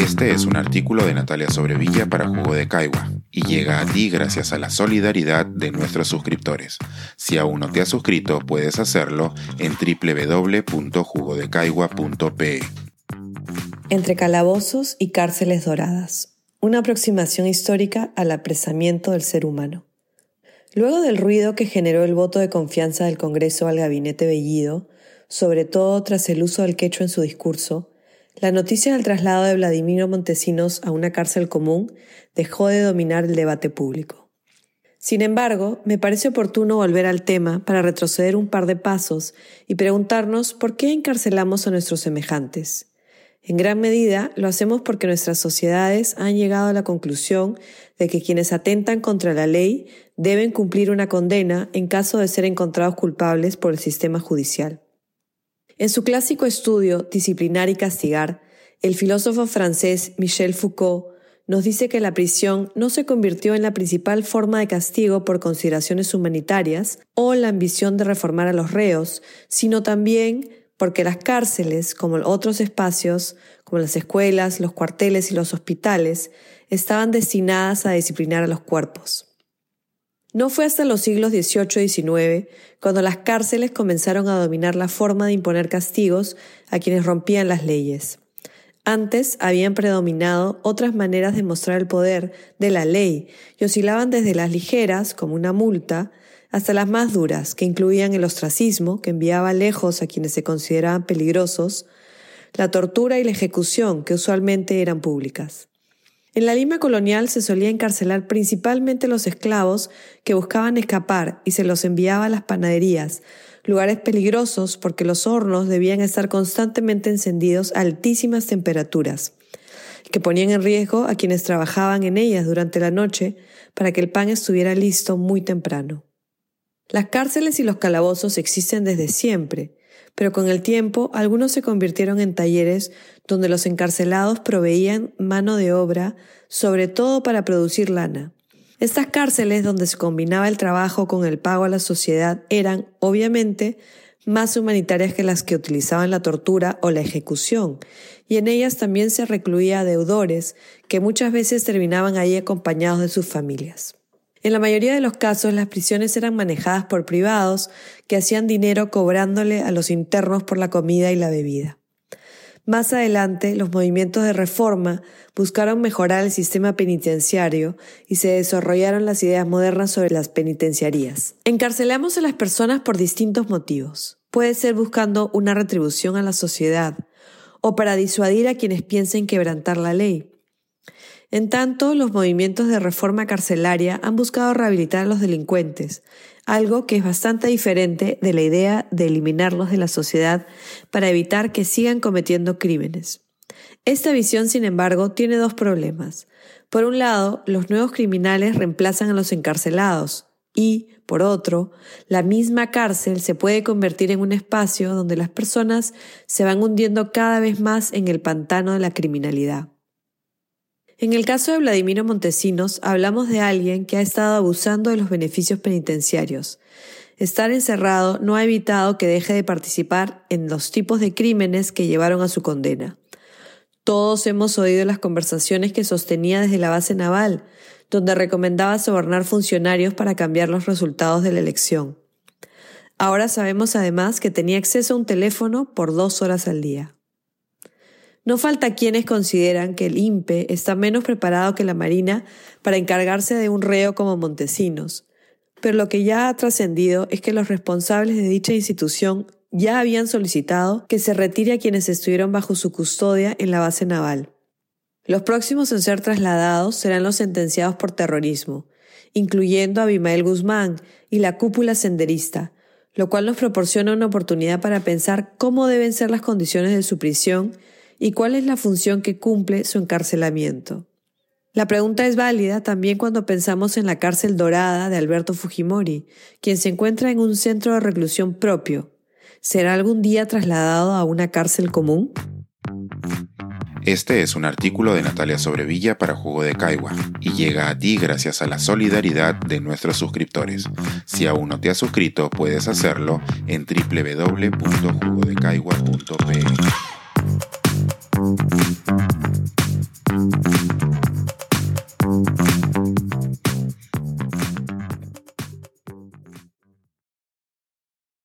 Este es un artículo de Natalia Sobrevilla para Jugo de Caigua y llega a ti gracias a la solidaridad de nuestros suscriptores. Si aún no te has suscrito, puedes hacerlo en www.jugodecaigua.pe. Entre calabozos y cárceles doradas. Una aproximación histórica al apresamiento del ser humano. Luego del ruido que generó el voto de confianza del Congreso al gabinete Bellido, sobre todo tras el uso del quechua en su discurso, la noticia del traslado de Vladimiro Montesinos a una cárcel común dejó de dominar el debate público. Sin embargo, me parece oportuno volver al tema para retroceder un par de pasos y preguntarnos por qué encarcelamos a nuestros semejantes. En gran medida lo hacemos porque nuestras sociedades han llegado a la conclusión de que quienes atentan contra la ley deben cumplir una condena en caso de ser encontrados culpables por el sistema judicial. En su clásico estudio Disciplinar y Castigar, el filósofo francés Michel Foucault nos dice que la prisión no se convirtió en la principal forma de castigo por consideraciones humanitarias o la ambición de reformar a los reos, sino también porque las cárceles, como otros espacios, como las escuelas, los cuarteles y los hospitales, estaban destinadas a disciplinar a los cuerpos. No fue hasta los siglos XVIII y XIX cuando las cárceles comenzaron a dominar la forma de imponer castigos a quienes rompían las leyes. Antes habían predominado otras maneras de mostrar el poder de la ley y oscilaban desde las ligeras, como una multa, hasta las más duras, que incluían el ostracismo, que enviaba lejos a quienes se consideraban peligrosos, la tortura y la ejecución, que usualmente eran públicas. En la Lima colonial se solía encarcelar principalmente los esclavos que buscaban escapar y se los enviaba a las panaderías, lugares peligrosos porque los hornos debían estar constantemente encendidos a altísimas temperaturas, que ponían en riesgo a quienes trabajaban en ellas durante la noche para que el pan estuviera listo muy temprano. Las cárceles y los calabozos existen desde siempre, pero con el tiempo algunos se convirtieron en talleres donde los encarcelados proveían mano de obra, sobre todo para producir lana. Estas cárceles donde se combinaba el trabajo con el pago a la sociedad eran, obviamente, más humanitarias que las que utilizaban la tortura o la ejecución, y en ellas también se recluía a deudores que muchas veces terminaban ahí acompañados de sus familias. En la mayoría de los casos, las prisiones eran manejadas por privados que hacían dinero cobrándole a los internos por la comida y la bebida. Más adelante, los movimientos de reforma buscaron mejorar el sistema penitenciario y se desarrollaron las ideas modernas sobre las penitenciarías. Encarcelamos a las personas por distintos motivos. Puede ser buscando una retribución a la sociedad o para disuadir a quienes piensen quebrantar la ley. En tanto, los movimientos de reforma carcelaria han buscado rehabilitar a los delincuentes, algo que es bastante diferente de la idea de eliminarlos de la sociedad para evitar que sigan cometiendo crímenes. Esta visión, sin embargo, tiene dos problemas. Por un lado, los nuevos criminales reemplazan a los encarcelados y, por otro, la misma cárcel se puede convertir en un espacio donde las personas se van hundiendo cada vez más en el pantano de la criminalidad. En el caso de Vladimiro Montesinos, hablamos de alguien que ha estado abusando de los beneficios penitenciarios. Estar encerrado no ha evitado que deje de participar en los tipos de crímenes que llevaron a su condena. Todos hemos oído las conversaciones que sostenía desde la base naval, donde recomendaba sobornar funcionarios para cambiar los resultados de la elección. Ahora sabemos además que tenía acceso a un teléfono por dos horas al día. No falta quienes consideran que el INPE está menos preparado que la Marina para encargarse de un reo como Montesinos, pero lo que ya ha trascendido es que los responsables de dicha institución ya habían solicitado que se retire a quienes estuvieron bajo su custodia en la base naval. Los próximos en ser trasladados serán los sentenciados por terrorismo, incluyendo a Abimael Guzmán y la cúpula senderista, lo cual nos proporciona una oportunidad para pensar cómo deben ser las condiciones de su prisión y cuál es la función que cumple su encarcelamiento. La pregunta es válida también cuando pensamos en la cárcel dorada de Alberto Fujimori, quien se encuentra en un centro de reclusión propio. ¿Será algún día trasladado a una cárcel común? Este es un artículo de Natalia Sobrevilla para Jugo de Caigua y llega a ti gracias a la solidaridad de nuestros suscriptores. Si aún no te has suscrito, puedes hacerlo en www.jugodecaigua.pe.